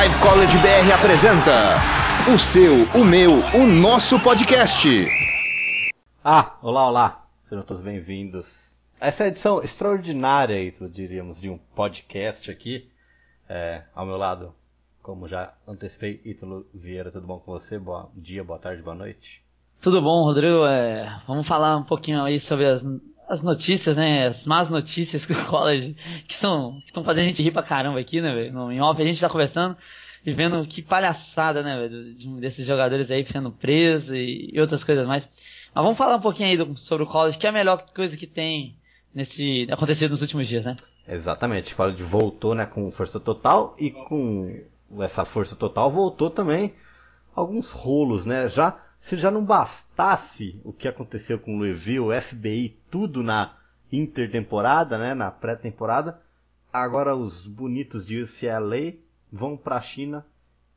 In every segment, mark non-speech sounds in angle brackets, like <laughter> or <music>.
Live College BR apresenta o seu, o meu, o nosso podcast. Ah, olá, olá. Sejam todos bem-vindos. Essa é a edição extraordinária, diríamos, de um podcast aqui. É, ao meu lado, como já antecipei, Ítalo Vieira, tudo bom com você? Bom dia, boa tarde, boa noite. Tudo bom, Rodrigo? É, vamos falar um pouquinho aí sobre as, as notícias, né? As más notícias que o <laughs> college, que estão que estão fazendo a gente rir pra caramba aqui, né, velho? Em off a gente tá conversando e vendo que palhaçada, né, velho? Desses jogadores aí sendo presos e, e, outras coisas mais. Mas vamos falar um pouquinho aí do, sobre o college, que é a melhor coisa que tem nesse acontecido nos últimos dias, né? Exatamente. O college voltou, né, com força total e com essa força total voltou também alguns rolos, né? Já se já não bastasse o que aconteceu com o Louisville, o FBI, tudo na intertemporada, né, na pré-temporada, agora os bonitos de UCLA vão para a China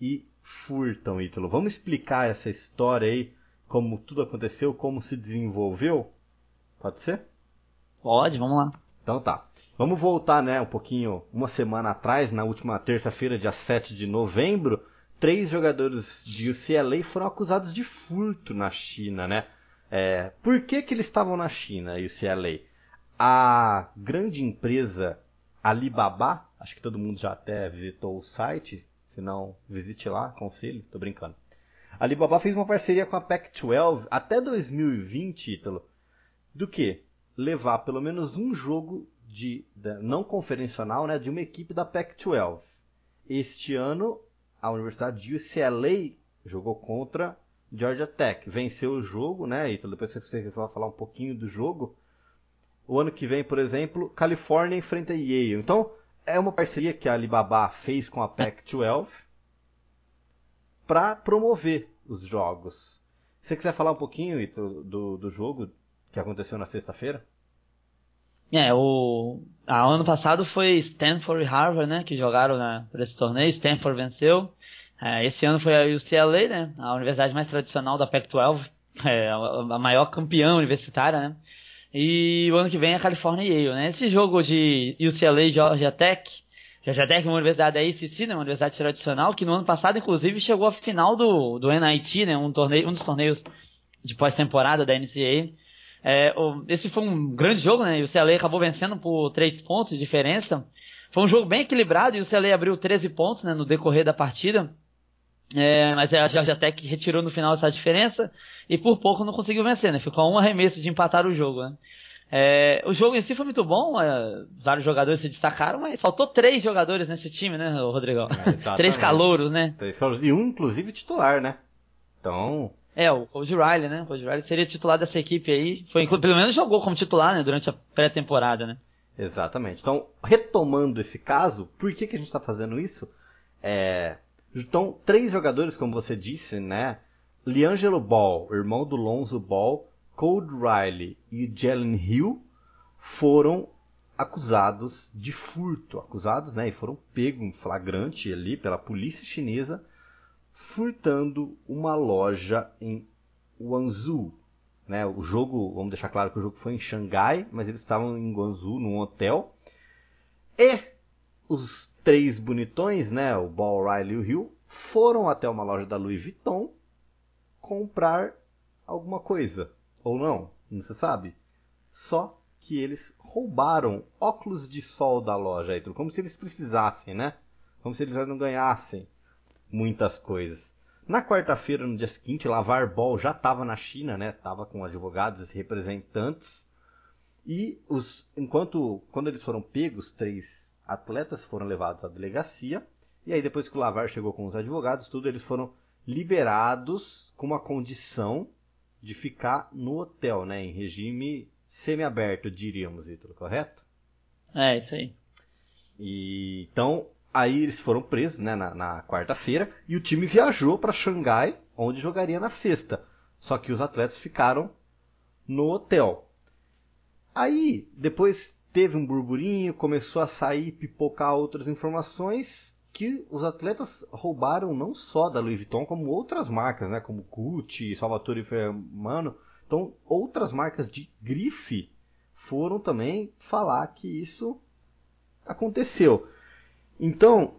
e furtam Ítalo. Vamos explicar essa história aí, como tudo aconteceu, como se desenvolveu? Pode ser? Pode, vamos lá. Então tá. Vamos voltar, né, um pouquinho, uma semana atrás, na última terça-feira, dia 7 de novembro, três jogadores de UCLA foram acusados de furto na China, né? É, por que, que eles estavam na China, UCLA? A grande empresa Alibaba, acho que todo mundo já até visitou o site, se não, visite lá, conselho, tô brincando. A Alibaba fez uma parceria com a Pac-12 até 2020, Ítalo, do que? Levar pelo menos um jogo de, de não conferencional, né, de uma equipe da Pac-12. Este ano a Universidade de UCLA jogou contra Georgia Tech. Venceu o jogo, né? Então depois você vai falar um pouquinho do jogo. O ano que vem, por exemplo, Califórnia enfrenta Yale. Então, é uma parceria que a Alibaba fez com a Pac-12 para promover os jogos. Se você quiser falar um pouquinho Ito, do, do jogo que aconteceu na sexta-feira? É, o a, ano passado foi Stanford e Harvard, né, que jogaram né, por esse torneio. Stanford venceu. É, esse ano foi a UCLA, né, a universidade mais tradicional da Pac-12, <laughs> é, a maior campeã universitária, né. E o ano que vem é a California e Yale, né. Esse jogo de UCLA e Georgia Tech, Georgia Tech é uma universidade da ACC, né, uma universidade tradicional, que no ano passado, inclusive, chegou à final do, do NIT, né, um, torneio, um dos torneios de pós-temporada da NCAA. É, esse foi um grande jogo, né? E o CLA acabou vencendo por três pontos de diferença. Foi um jogo bem equilibrado e o CLA abriu 13 pontos né, no decorrer da partida. É, mas a Georgia Tech retirou no final essa diferença e por pouco não conseguiu vencer, né? Ficou a um arremesso de empatar o jogo, né? É, o jogo em si foi muito bom, é, vários jogadores se destacaram, mas faltou três jogadores nesse time, né, Rodrigão? É, <laughs> três calouros, né? Três calouros, e um, inclusive, titular, né? Então, é, o Cody Riley, né? O Cody Riley seria titular dessa equipe aí. Foi, pelo menos jogou como titular, né? Durante a pré-temporada, né? Exatamente. Então, retomando esse caso, por que, que a gente está fazendo isso? É, então, três jogadores, como você disse, né? Liangelo Ball, irmão do Lonzo Ball, Cody Riley e Jalen Hill foram acusados de furto. Acusados, né? E foram pegos em flagrante ali pela polícia chinesa furtando uma loja em Guangzhou. Né? O jogo, vamos deixar claro que o jogo foi em Xangai, mas eles estavam em Guangzhou, num hotel. E os três bonitões, né, o Ball, Riley e o Hill, foram até uma loja da Louis Vuitton comprar alguma coisa. Ou não, não se sabe. Só que eles roubaram óculos de sol da loja, como se eles precisassem, né? Como se eles já não ganhassem muitas coisas. Na quarta-feira, no dia seguinte, Lavar Ball já estava na China, né? Tava com advogados e representantes. E os, enquanto quando eles foram pegos, três atletas foram levados à delegacia. E aí depois que o Lavar chegou com os advogados, tudo eles foram liberados com uma condição de ficar no hotel, né? Em regime semiaberto, diríamos, Ítalo, correto? É, isso aí. E, então, Aí eles foram presos né, na, na quarta-feira e o time viajou para Xangai, onde jogaria na sexta. Só que os atletas ficaram no hotel. Aí, depois teve um burburinho, começou a sair, pipocar outras informações que os atletas roubaram não só da Louis Vuitton, como outras marcas, né, como Gucci, Salvatore Fermano. Então, outras marcas de grife foram também falar que isso aconteceu. Então,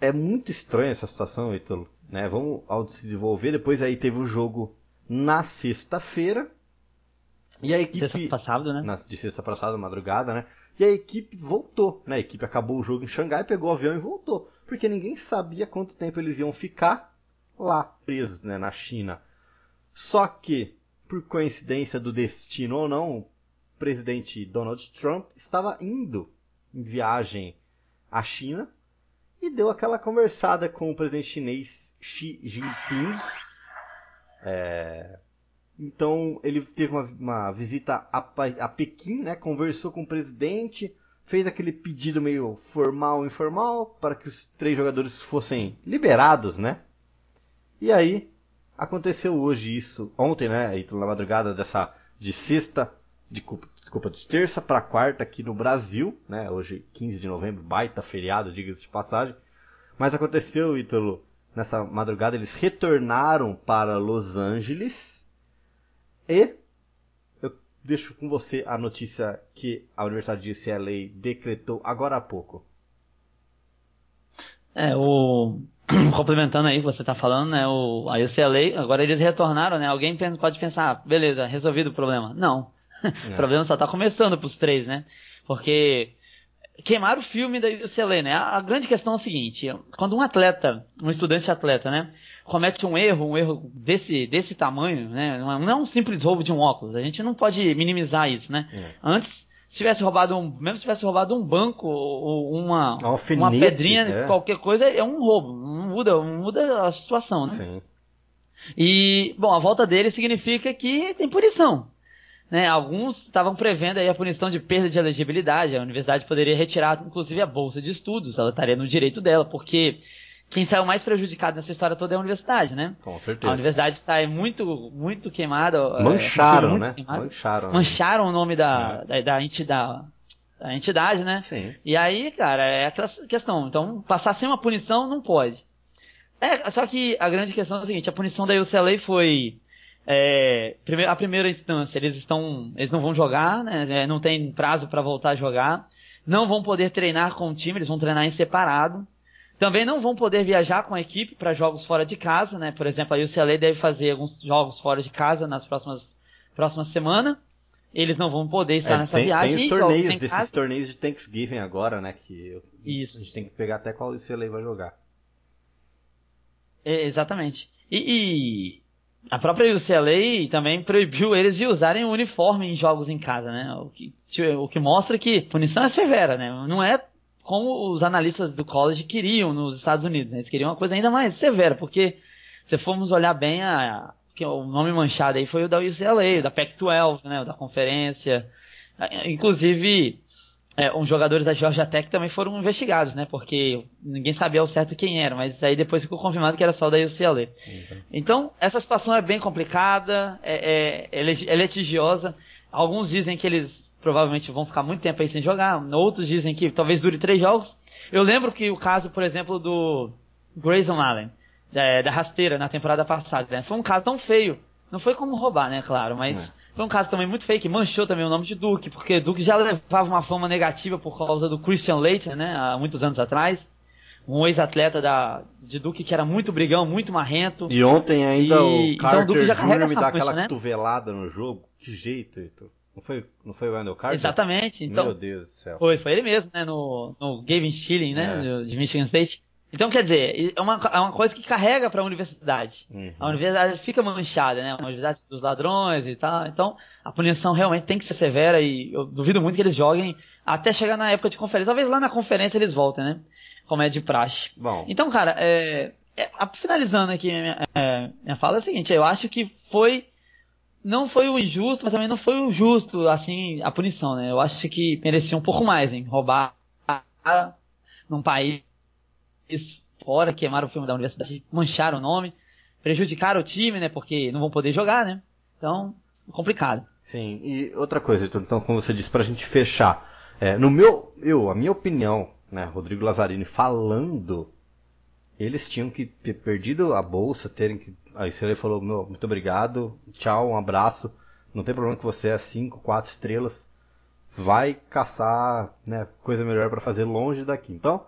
é muito estranha essa situação, Ítalo. Né? Vamos ao se desenvolver. Depois aí teve o jogo na sexta-feira. E a equipe. Sexta passada, né? Na, de sexta passada, madrugada, né? E a equipe voltou, né? A equipe acabou o jogo em Xangai, pegou o avião e voltou. Porque ninguém sabia quanto tempo eles iam ficar lá, presos, né? Na China. Só que, por coincidência do destino ou não, o presidente Donald Trump estava indo em viagem à China e deu aquela conversada com o presidente chinês Xi Jinping. É... Então ele teve uma, uma visita a, a, Pequim, né? conversou com o presidente, fez aquele pedido meio formal, informal, para que os três jogadores fossem liberados, né? E aí aconteceu hoje isso, ontem, né? Na madrugada dessa de sexta, de, desculpa, de terça para quarta aqui no Brasil, né? Hoje 15 de novembro, baita feriado, diga-se de passagem. Mas aconteceu, Ítalo, nessa madrugada eles retornaram para Los Angeles e eu deixo com você a notícia que a Universidade de UCLA decretou agora há pouco. É, o <clears throat> complementando aí você está falando, né, o a UCLA, agora eles retornaram, né? Alguém pode pensar, ah, beleza, resolvido o problema. Não. É. o problema só está começando para os três, né? Porque queimar o filme da UCLA, né? A, a grande questão é o seguinte: quando um atleta, um estudante atleta, né, comete um erro, um erro desse, desse tamanho, né? Não é um simples roubo de um óculos. A gente não pode minimizar isso, né? É. Antes, se tivesse roubado um, mesmo se tivesse roubado um banco ou uma, uma pedrinha, é. qualquer coisa, é um roubo. Não muda, não muda a situação, né? Sim. E, bom, a volta dele significa que tem punição. Né, alguns estavam prevendo aí a punição de perda de elegibilidade. A universidade poderia retirar, inclusive, a bolsa de estudos. Ela estaria no direito dela, porque quem saiu mais prejudicado nessa história toda é a universidade, né? Com certeza. A universidade está muito, muito queimada. É, Mancharam, é, muito né? Queimado. Mancharam. Né? Mancharam o nome da, é. da, da, entidade, da entidade, né? Sim. E aí, cara, é aquela questão. Então, passar sem uma punição não pode. É, só que a grande questão é o seguinte, a punição da UCLA foi é, a primeira instância, eles estão, eles não vão jogar, né? É, não tem prazo para voltar a jogar, não vão poder treinar com o time, eles vão treinar em separado. Também não vão poder viajar com a equipe para jogos fora de casa, né? Por exemplo, a UCLA deve fazer alguns jogos fora de casa nas próximas próximas semanas. Eles não vão poder estar é, nessa tem, viagem. Tem os torneios, desses casa. torneios de Thanksgiving agora, né? Que Isso. a gente tem que pegar até qual UCLA vai jogar. É, exatamente. E, a própria UCLA também proibiu eles de usarem o uniforme em jogos em casa, né? O que, o que mostra que punição é severa, né? Não é como os analistas do college queriam nos Estados Unidos, né? Eles queriam uma coisa ainda mais severa, porque se formos olhar bem, a, a o nome manchado aí foi o da UCLA, da Pac-12, né? O da conferência. Inclusive, é, uns jogadores da Georgia Tech também foram investigados, né? Porque ninguém sabia ao certo quem era, mas aí depois ficou confirmado que era só da UCLA. Uhum. Então, essa situação é bem complicada, é, é, é litigiosa. Alguns dizem que eles provavelmente vão ficar muito tempo aí sem jogar, outros dizem que talvez dure três jogos. Eu lembro que o caso, por exemplo, do Grayson Allen, da, da rasteira na temporada passada, né? foi um caso tão feio. Não foi como roubar, né, claro, mas é. Foi um caso também muito que manchou também o nome de Duke, porque Duke já levava uma fama negativa por causa do Christian Leitner, né, há muitos anos atrás. Um ex-atleta da, de Duke que era muito brigão, muito marrento. E ontem ainda e, o Carter então, o já Jr. me dá aquela né? cotovelada no jogo. Que jeito, Heitor. Não foi, não foi o Wendell Carter? Exatamente. Então, Meu Deus do céu. Foi, foi ele mesmo, né, no, no Gavin Schilling, né, é. de Michigan State. Então, quer dizer, é uma, é uma coisa que carrega para a universidade. Uhum. A universidade fica manchada, né? A universidade dos ladrões e tal. Então, a punição realmente tem que ser severa e eu duvido muito que eles joguem até chegar na época de conferência. Talvez lá na conferência eles voltem, né? Como é de praxe. Bom. Então, cara, é, é, finalizando aqui minha, é, minha fala é o seguinte: eu acho que foi. Não foi o injusto, mas também não foi o justo, assim, a punição, né? Eu acho que merecia um pouco mais, hein? Roubar num país fora, queimaram o filme da universidade, mancharam o nome, prejudicaram o time, né? Porque não vão poder jogar, né? Então, complicado. Sim, e outra coisa, então, como você disse, pra gente fechar. É, no meu, eu, a minha opinião, né, Rodrigo Lazzarini falando, eles tinham que ter perdido a bolsa, terem que. Aí ele falou, meu, muito obrigado, tchau, um abraço. Não tem problema que você é 5, 4 estrelas. Vai caçar né, coisa melhor para fazer longe daqui. Então,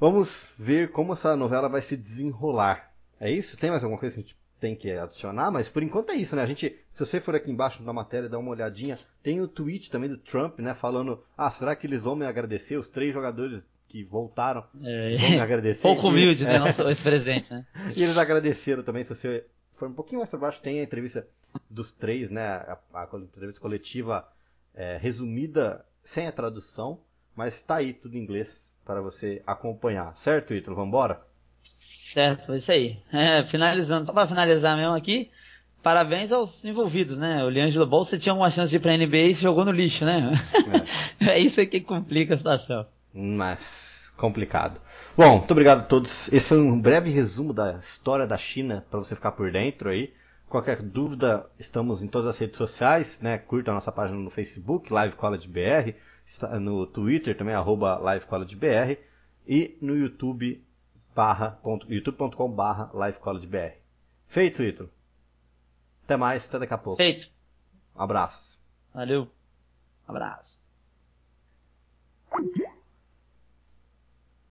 Vamos ver como essa novela vai se desenrolar. É isso? Tem mais alguma coisa que a gente tem que adicionar? Mas por enquanto é isso, né? A gente, se você for aqui embaixo na matéria dar uma olhadinha, tem o tweet também do Trump, né? Falando, ah, será que eles vão me agradecer? Os três jogadores que voltaram É, vão me <laughs> agradecer. pouco E humilde, né? é. Nosso ex-presidente, né? <laughs> E eles agradeceram também, se você for um pouquinho mais para baixo, tem a entrevista dos três, né? A, a entrevista coletiva é, resumida, sem a tradução, mas está aí tudo em inglês para você acompanhar. Certo, Ítalo? Vambora? Certo, é isso aí. É, finalizando, só para finalizar mesmo aqui, parabéns aos envolvidos, né? O Liangelo Bolsa tinha uma chance de ir pra NBA e se jogou no lixo, né? <laughs> É, isso que complica a situação. Mas complicado. Bom, muito obrigado a todos. Esse foi um breve resumo da história da China para você ficar por dentro aí. Qualquer dúvida, estamos em todas as redes sociais, né? Curta a nossa página no Facebook, Live College BR, no Twitter também, arroba Live College BR, e no YouTube, barra, ponto, youtube.com barra Live College BR. Feito, Ítalo. Até mais, até daqui a pouco. Feito. Um abraço. Valeu. Abraço.